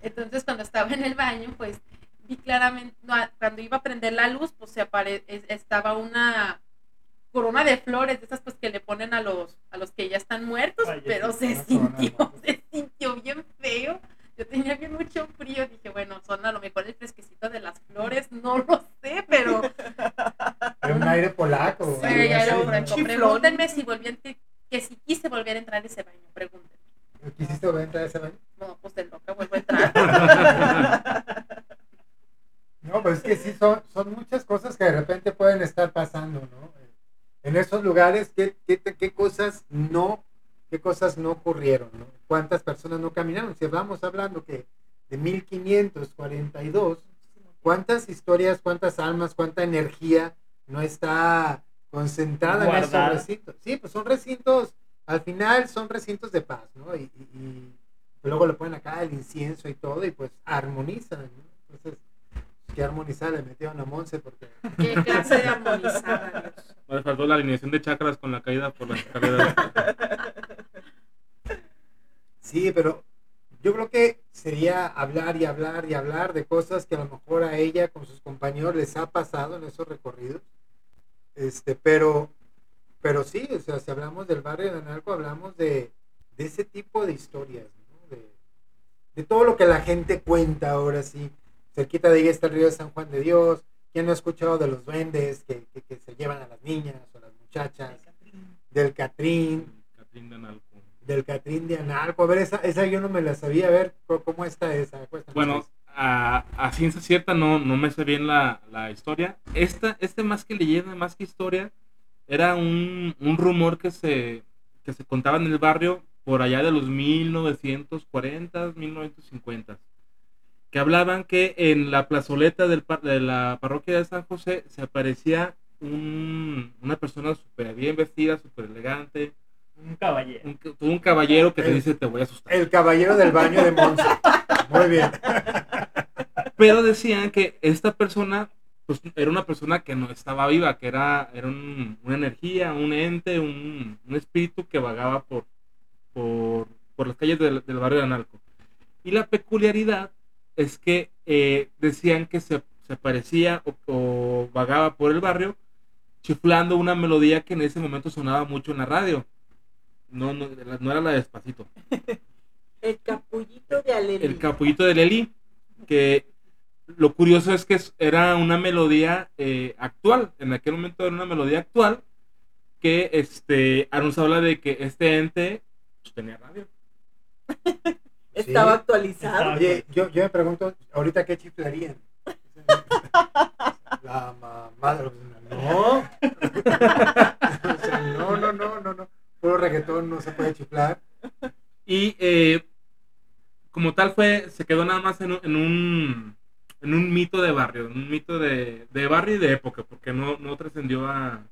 Entonces cuando estaba en el baño pues vi claramente, no, cuando iba a prender la luz pues se apare es- estaba una corona de flores, de esas pues que le ponen a los, a los que ya están muertos, Ay, pero se sintió, (laughs) se sintió bien feo. Yo tenía bien mucho frío, dije, bueno, son a lo mejor el fresquecito de las flores, no lo sé, pero (laughs) Era un aire polaco. Sí, ya era. Pregúntenme si volví a que si quise volver a entrar a ese baño, pregúntenme. ¿Quisiste volver a entrar a ese baño? No, pues de loca vuelvo a entrar. (laughs) No, pues es que sí, son, son muchas cosas que de repente pueden estar pasando, ¿no? En esos lugares, ¿qué, qué, qué cosas no qué cosas no ocurrieron, ¿no? ¿Cuántas personas no caminaron? Si vamos hablando que de 1542, ¿cuántas historias, cuántas almas, cuánta energía no está concentrada en esos recintos? Sí, pues son recintos, al final son recintos de paz, ¿no? Y, y- y luego le ponen acá el incienso y todo y pues armonizan, ¿no? Entonces, qué armonizada le metieron a Monse porque Qué clase de armonizada, Dios. Me faltó la alineación de chakras con la caída por las escaleras. Sí, pero yo creo que sería hablar y hablar y hablar de cosas que a lo mejor a ella con sus compañeros les ha pasado en esos recorridos. Este, pero, pero sí, o sea, si hablamos del barrio de Analco, hablamos de, de ese tipo de historias, ¿no? de, de todo lo que la gente cuenta ahora sí. Cerquita de ella está el río de San Juan de Dios. ¿Quién no ha escuchado de los duendes que, que- que se llevan a las niñas o a las muchachas? Del Catrín, Catrín de Analco. del Catrín de Analco. A ver, esa, esa yo no me la sabía. A ver, ¿cómo- ¿cómo está esa? Cuéntanos. Bueno, a, a ciencia cierta no, no me sé bien la, la historia. Esta, este más que leyenda, más que historia, era un, un rumor que se, que se contaba en el barrio por allá de los 1940, 1950. Que hablaban que en la plazoleta del par- de la parroquia de San José se aparecía un- una persona súper bien vestida, súper elegante, Un caballero. un, un caballero que te El- dice te voy a asustar. El caballero del baño de Monse. Muy bien. Pero decían que esta persona pues, era una persona que no estaba viva, que era, era un- una energía, un ente, un, un espíritu que vagaba por, por, por las calles del, del barrio de Analco. Y la peculiaridad es que eh, decían que se, se parecía o, o vagaba por el barrio chiflando una melodía que en ese momento sonaba mucho en la radio. No, no, no era la de despacito. (laughs) El capullito de Alelí. el capullito de Leli, que lo curioso es que era una melodía eh, actual, en aquel momento era una melodía actual, que este, nos habla de que este ente pues, tenía radio. (laughs) Estaba Sí. actualizado. Oye, yo, yo me pregunto, ahorita qué chiflarían. (laughs) La mamá. No. (laughs) O sea, no, no, no, no, no. Puro reggaetón no se puede chiflar. Y eh, como tal fue, se quedó nada más en un, en un, en un mito de barrio, en un mito de, de barrio y de época, porque no, no trascendió a,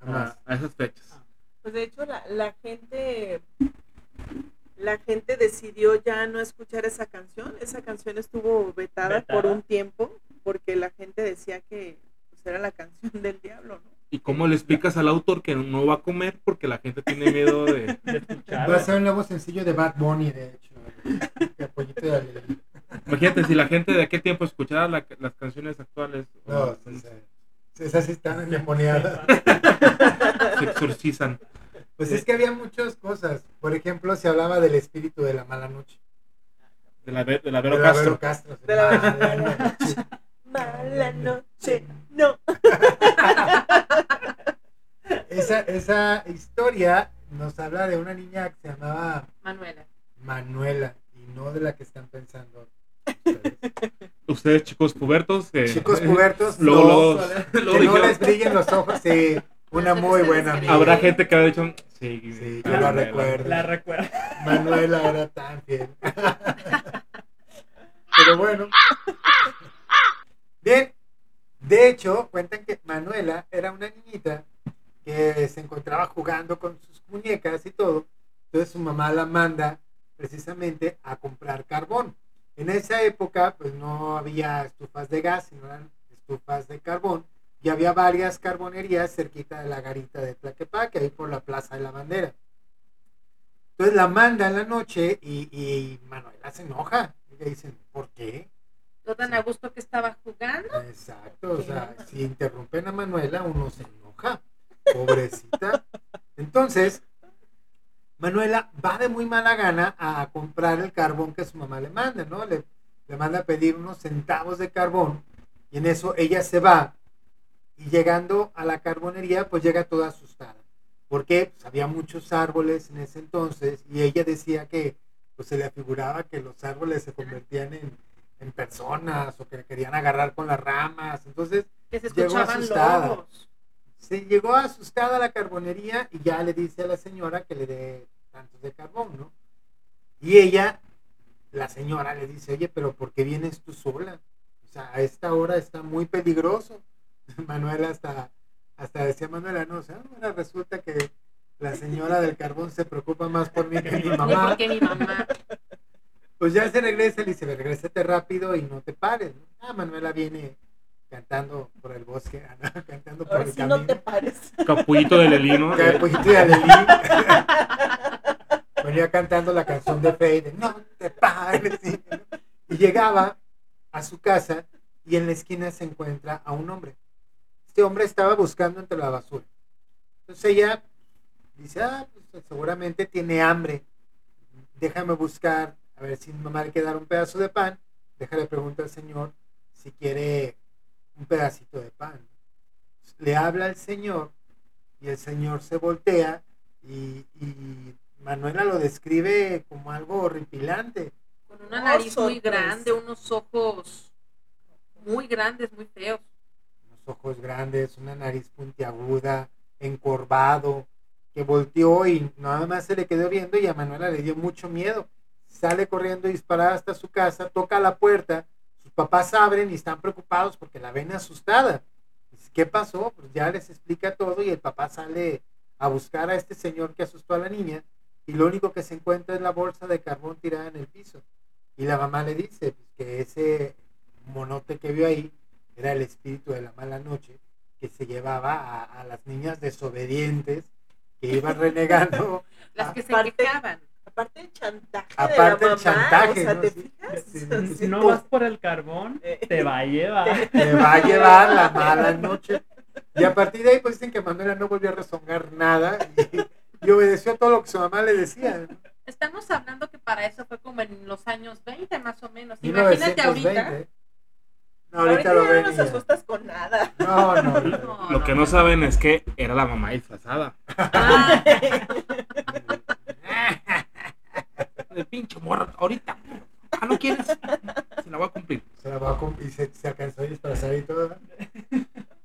a, a esas fechas. Pues de hecho la, la gente la gente decidió ya no escuchar esa canción. Esa canción estuvo vetada, ¿Vetada? por un tiempo porque la gente decía que pues, era la (laughs) canción del diablo, ¿no? ¿Y cómo le explicas al autor que no va a comer porque la gente tiene miedo de... (laughs) de escuchar. Va a ser un nuevo sencillo de Bad Bunny, de hecho. De. Imagínate si la gente de aquel tiempo escuchara la- las canciones actuales. No, o sí, sí. Esas sí están endemoniadas. se exorcizan. Pues es que había muchas cosas. Por ejemplo, se hablaba del espíritu de la mala noche. De la, de la Vero De la Castro. Vero Castro. De la- Mala (laughs) noche. Mala noche, no. (laughs) Esa, esa historia nos habla de una niña que se llamaba Manuela. Manuela y no de la que están pensando. ustedes. (laughs) Ustedes, chicos pubertos. que- Chicos pubertos, Luego, no, luego- que luego no les brillen los ojos. Sí, una muy buena amiga. Habrá gente que habrá dicho. Sí, Sí, yo la la- recuerdo. La recuerdo. (laughs) Manuela era tan fiel. Pero bueno. Bien. De hecho, cuentan que Manuela era una niñita que se encontraba jugando con sus muñecas y todo. Entonces su mamá la manda precisamente a comprar carbón. En esa época, pues no había estufas de gas, sino eran estufas de carbón. Y había varias carbonerías cerquita de la garita de Tlaquepaque, ahí por la Plaza de la Bandera. Entonces la manda en la noche y, y Manuela se enoja. Y le dicen, ¿por qué? Yo tan a gusto que estaba jugando. Exacto, o sea, si interrumpen a Manuela, uno se enoja. Pobrecita. Entonces, Manuela va de muy mala gana a comprar el carbón que su mamá le manda, ¿no? Le, le manda a pedir unos centavos de carbón y en eso ella se va y llegando a la carbonería, pues llega toda asustada. Porque pues, había muchos árboles en ese entonces y ella decía que pues se le afiguraba que los árboles se convertían en, en personas o que le querían agarrar con las ramas. Entonces Que se Llegó asustada. lobos. se llegó asustada a la carbonería y ya le dice a la señora que le dé tantos de carbón, ¿no? Y ella, la señora le dice, oye, pero ¿por qué vienes tú sola? O sea, a esta hora está muy peligroso. (laughs) Manuela hasta, hasta decía Manuela, no, o sea, ahora resulta que la señora del carbón se preocupa más por mí que mi (laughs) mamá. porque mi mamá. (laughs) Pues ya se regresa y le dice, regrésate rápido y no te pares. ¿no? Ah, Manuela viene cantando por el bosque, anda cantando por Ahora el sí camino. no te pares. Capullito de Lelino. Poquito de Alelí. Venía cantando la canción de Fade, de, no te pares. Y llegaba a su casa y en la esquina se encuentra a un hombre. Este hombre estaba buscando entre la basura. Entonces ella dice, ah, pues seguramente tiene hambre. Déjame buscar, a ver si mi mamá le quiere dar un pedazo de pan. Déjale preguntar al Señor si quiere un pedacito de pan. Le habla al Señor y el Señor se voltea y, y Manuela lo describe como algo horripilante. Con una Oh, nariz muy grande, unos ojos muy grandes, muy feos. Ojos grandes, una nariz puntiaguda, encorvado, que volteó y nada más se le quedó viendo y a Manuela le dio mucho miedo. sale corriendo disparada hasta su casa, toca la puerta, sus papás abren y están preocupados porque la ven asustada. ¿Qué pasó? Pues ya les explica todo y el papá sale a buscar a este señor que asustó a la niña y lo único que se encuentra es la bolsa de carbón tirada en el piso. Y la mamá le dice pues, que ese monote que vio ahí era el espíritu de la mala noche que se llevaba a, a las niñas desobedientes que iban (laughs) renegando. Las que se quejaban. Aparte el chantaje Aparte de la el mamá, chantaje, o sea, ¿no? ¿te Sí. fijas? Sí, Sí, Si no vas por el carbón, eh, te va a llevar. (laughs) Te va a llevar la mala (laughs) noche. Y a partir de ahí pues dicen que Manuela no volvió a rezongar nada y, y obedeció todo lo que su mamá le decía. Estamos hablando que para eso fue como en los años 20 más o menos. Imagínate 1920. ahorita. No, ahorita, ahorita lo ven. no y nos ya. asustas con nada. No, no. No, (laughs) Lo que no saben es que era la mamá disfrazada. Ah, De pinche morra, ahorita. Ah, ¿no quieres? Se la voy a cumplir. Se la va a cum- y se, se alcanzó a disfrazar y todo. ¿no?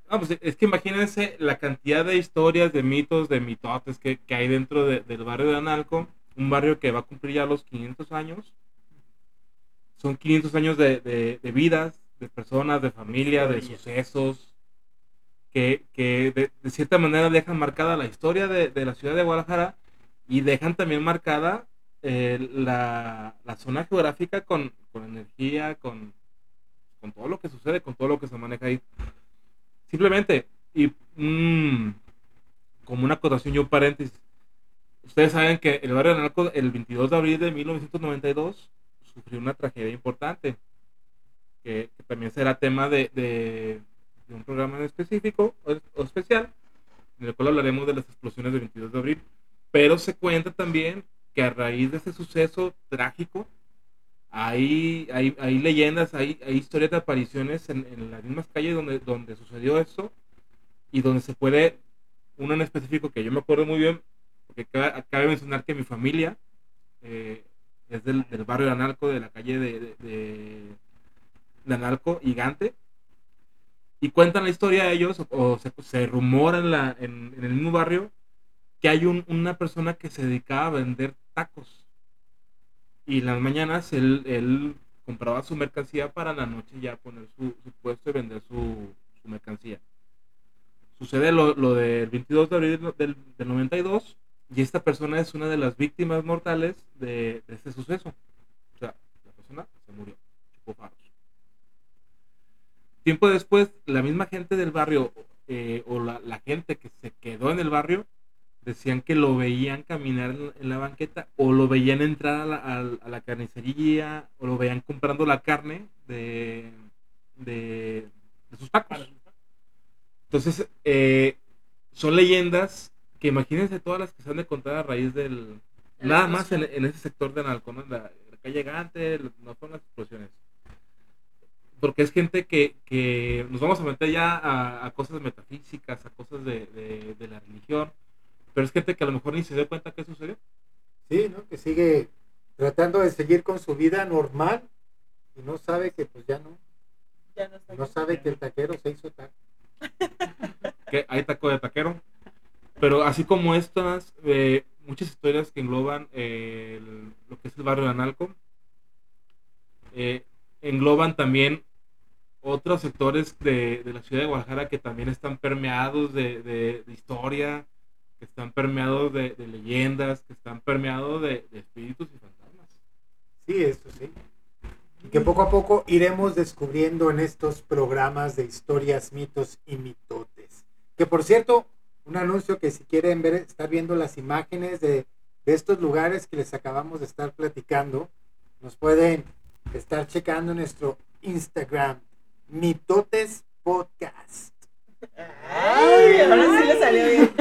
No, pues es que imagínense la cantidad de historias, de mitos, de mitotes que, que hay dentro de- del barrio de Analco. Un barrio que va a cumplir ya los 500 años. Son 500 años de, de- de vidas, de personas, de familia, de sucesos. Que, que de, de cierta manera dejan marcada la historia de, de la ciudad de Guadalajara y dejan también marcada eh, la, la zona geográfica con, con energía, con, con todo lo que sucede, con todo lo que se maneja ahí. Simplemente, y mm, como una acotación y un paréntesis, ustedes saben que el barrio de Analco el 22 de abril de 1992 sufrió una tragedia importante, que, que también será tema de, de- de un programa en específico o, o especial, en el cual hablaremos de las explosiones del 22 de abril, pero se cuenta también que a raíz de ese suceso trágico, hay, hay, hay leyendas, hay, hay historias de apariciones en, en las mismas calles donde, donde sucedió eso y donde se puede, uno en específico que yo me acuerdo muy bien, porque cabe, mencionar que mi familia eh, es del, del barrio de Analco, de la calle de, de- de y Gante, y cuentan la historia de ellos, o, se, se rumora en, la, en, el mismo barrio que hay un- una persona que se dedicaba a vender tacos y las mañanas él, él compraba su mercancía para la noche ya poner su, puesto y vender su, mercancía. Sucede lo, lo del 22 de abril del, del 92 y esta persona es una de las víctimas mortales de, este suceso. O sea, la persona se murió, chupó. Tiempo después, la misma gente del barrio eh, o la, la gente que se quedó en el barrio decían que lo veían caminar en, en la banqueta o lo veían entrar a la, a- a la carnicería o lo veían comprando la carne de, de, de sus tacos. Entonces, eh, son leyendas que imagínense todas las que se han de contar a raíz del... Nada más en, ese sector de Analco, ¿no? En la, la calle Gante, no son las explosiones. Porque es gente que, que nos vamos a meter ya a, a cosas metafísicas, a cosas de, de- de la religión, pero es gente que a lo mejor ni se dio cuenta que sucedió. Sí, ¿no? Que sigue tratando de seguir con su vida normal y no sabe que pues ya no. Ya no sabe que el taquero se hizo taco. (laughs) que hay taco de taquero. Pero así como estas, eh, muchas historias que engloban eh, el- lo que es el barrio de Analco, eh, engloban también otros sectores de, de la ciudad de Guadalajara que también están permeados de, de- historia, que están permeados de, leyendas, que están permeados de, espíritus y fantasmas. Sí, eso sí. Y que poco a poco iremos descubriendo en estos programas de historias, mitos y mitotes. Que por cierto, un anuncio que si quieren ver, estar viendo las imágenes de, de estos lugares que les acabamos de estar platicando, nos pueden estar checando nuestro Instagram, Mitotes Podcast. Ay, ahora sí le salió bien.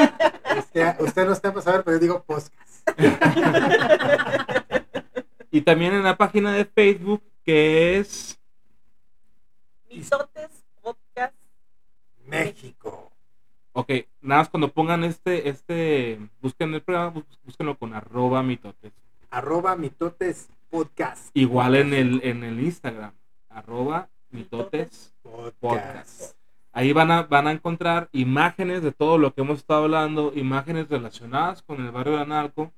Usted, usted no está para saber, pero yo digo podcast. (laughs) Y también en la página de Facebook que es Misotes Podcast. México. Ok, nada más cuando pongan este, este, busquen el programa, búsquenlo con arroba mitotes. Arroba Mitotes Podcast. Igual en el, en el Instagram, arroba mitotes. Podcast. Ahí van a, van a encontrar imágenes de todo lo que hemos estado hablando, imágenes relacionadas con el barrio de Analco,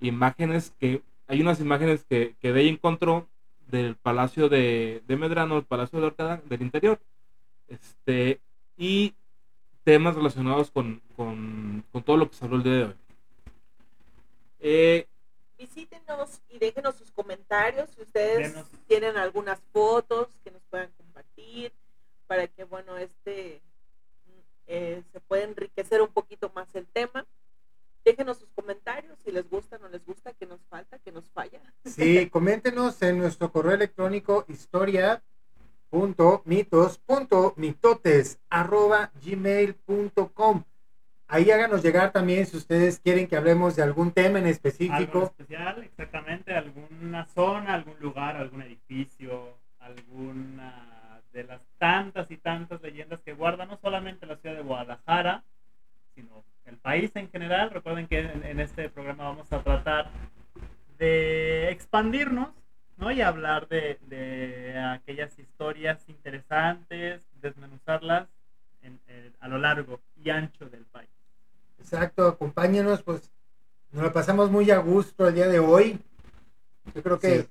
imágenes que hay unas imágenes que, que Dey encontró del Palacio de, de Medrano, el Palacio de Orcada, del interior. Este, y temas relacionados con, con, con todo lo que se habló el día de hoy. Eh, Visítenos y déjenos sus comentarios si ustedes Denos. tienen algunas fotos que nos puedan compartir para que, bueno, este mm, eh, se pueda enriquecer un poquito más el tema. Déjenos sus comentarios si les gusta, no les gusta, que nos falta, que nos falla. Sí, coméntenos en nuestro correo electrónico historia.mitos.mitotes arroba gmail.com. Ahí háganos llegar también si ustedes quieren que hablemos de algún tema en Algo específico. especial, exactamente, alguna zona, algún lugar, algún edificio, alguna de las tantas y tantas leyendas que guarda no solamente la ciudad de Guadalajara, sino el país en general. Recuerden que en, este programa vamos a tratar de expandirnos ¿no? y hablar de, aquellas historias interesantes, desmenuzarlas en- en- a lo largo y ancho del país. Exacto, acompáñenos, pues nos lo pasamos muy a gusto el día de hoy. Yo creo que Sí.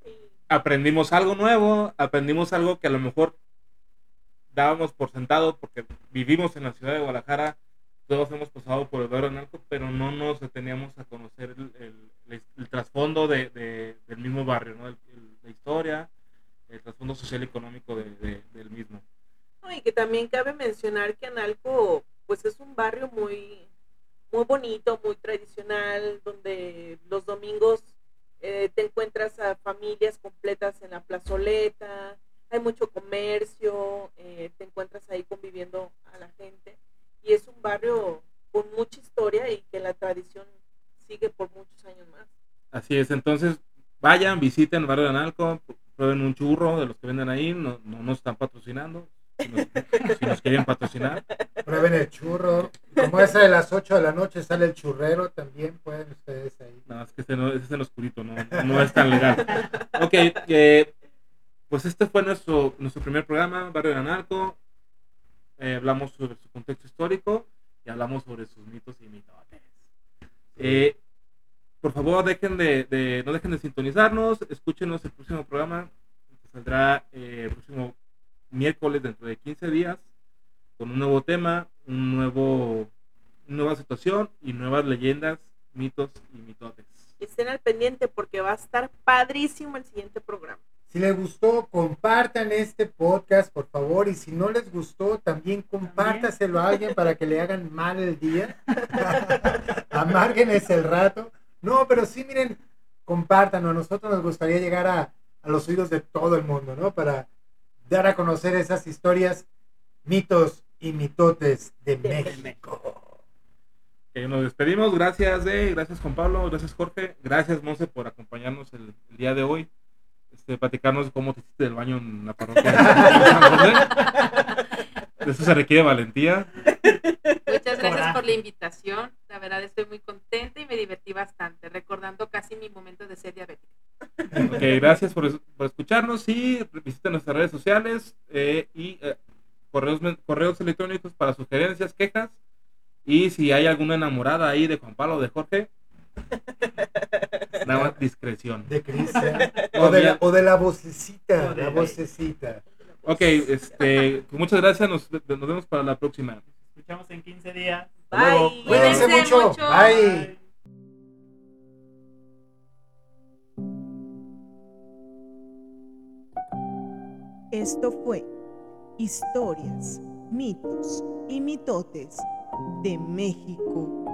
aprendimos algo nuevo, aprendimos algo que a lo mejor dábamos por sentado porque vivimos en la ciudad de Guadalajara, todos hemos pasado por el barrio Analco, pero no nos deteníamos a conocer el, el- el- el trasfondo de, de- del mismo barrio, ¿no? El- el- la historia, el trasfondo social y económico de- de- del mismo. No, y que también cabe mencionar que Analco pues es un barrio muy muy bonito, muy tradicional, donde los domingos eh, te encuentras a familias completas en la plazoleta, hay mucho comercio, eh, te encuentras ahí conviviendo a la gente y es un barrio con mucha historia y que la tradición sigue por muchos años más. Así es, entonces vayan, visiten el barrio de Analco, prueben un churro de los que venden ahí, no, no nos están patrocinando, si nos, si nos quieren patrocinar. prueben el churro. Como esa de las 8 de la noche sale el churrero, también pueden ustedes ahí. No, es que ese, no, ese es el oscurito, no, no es tan legal. Ok, eh, pues este fue nuestro, nuestro primer programa, Barrio de Anarco. Eh, hablamos sobre su contexto histórico y hablamos sobre sus mitos y mitotes. Eh, por favor, dejen de, de- no dejen de sintonizarnos, escúchenos el próximo programa, que saldrá el próximo miércoles dentro de 15 días, con un nuevo tema, un nuevo, nueva situación y nuevas leyendas, mitos y mitotes. Estén al pendiente porque va a estar padrísimo el siguiente programa. Si les gustó, compartan este podcast, por favor. Y si no les gustó, también compártaselo a alguien para que le hagan mal el día. (laughs) Amárguenes el rato. No, pero sí, miren, compártanlo. A nosotros nos gustaría llegar a, a los oídos de todo el mundo, ¿no? Para dar a conocer esas historias, mitos y mitotes de De México. Eh, nos despedimos, gracias de, gracias Juan Pablo, gracias Jorge, gracias Monse por acompañarnos el, el día de hoy, este, platicarnos cómo te hiciste del baño en la parroquia. (laughs) de Eso se requiere valentía. Muchas gracias por la invitación. La verdad estoy muy contenta y me divertí bastante, recordando casi mi momento de ser diabética. Ok, gracias por, es- por escucharnos y visiten nuestras redes sociales eh, y eh, correos, correos electrónicos para sugerencias, quejas y si hay alguna enamorada ahí de Juan Pablo o de Jorge, nada más discreción. De Cristian. (laughs) O de la, o de la vocecita. O de- La vocecita. Ok, este, pues muchas gracias, nos, nos vemos para la próxima. Nos escuchamos en 15 días. Bye. Cuídense Cuídense mucho. mucho. Bye. Esto fue Historias, mitos y mitotes de México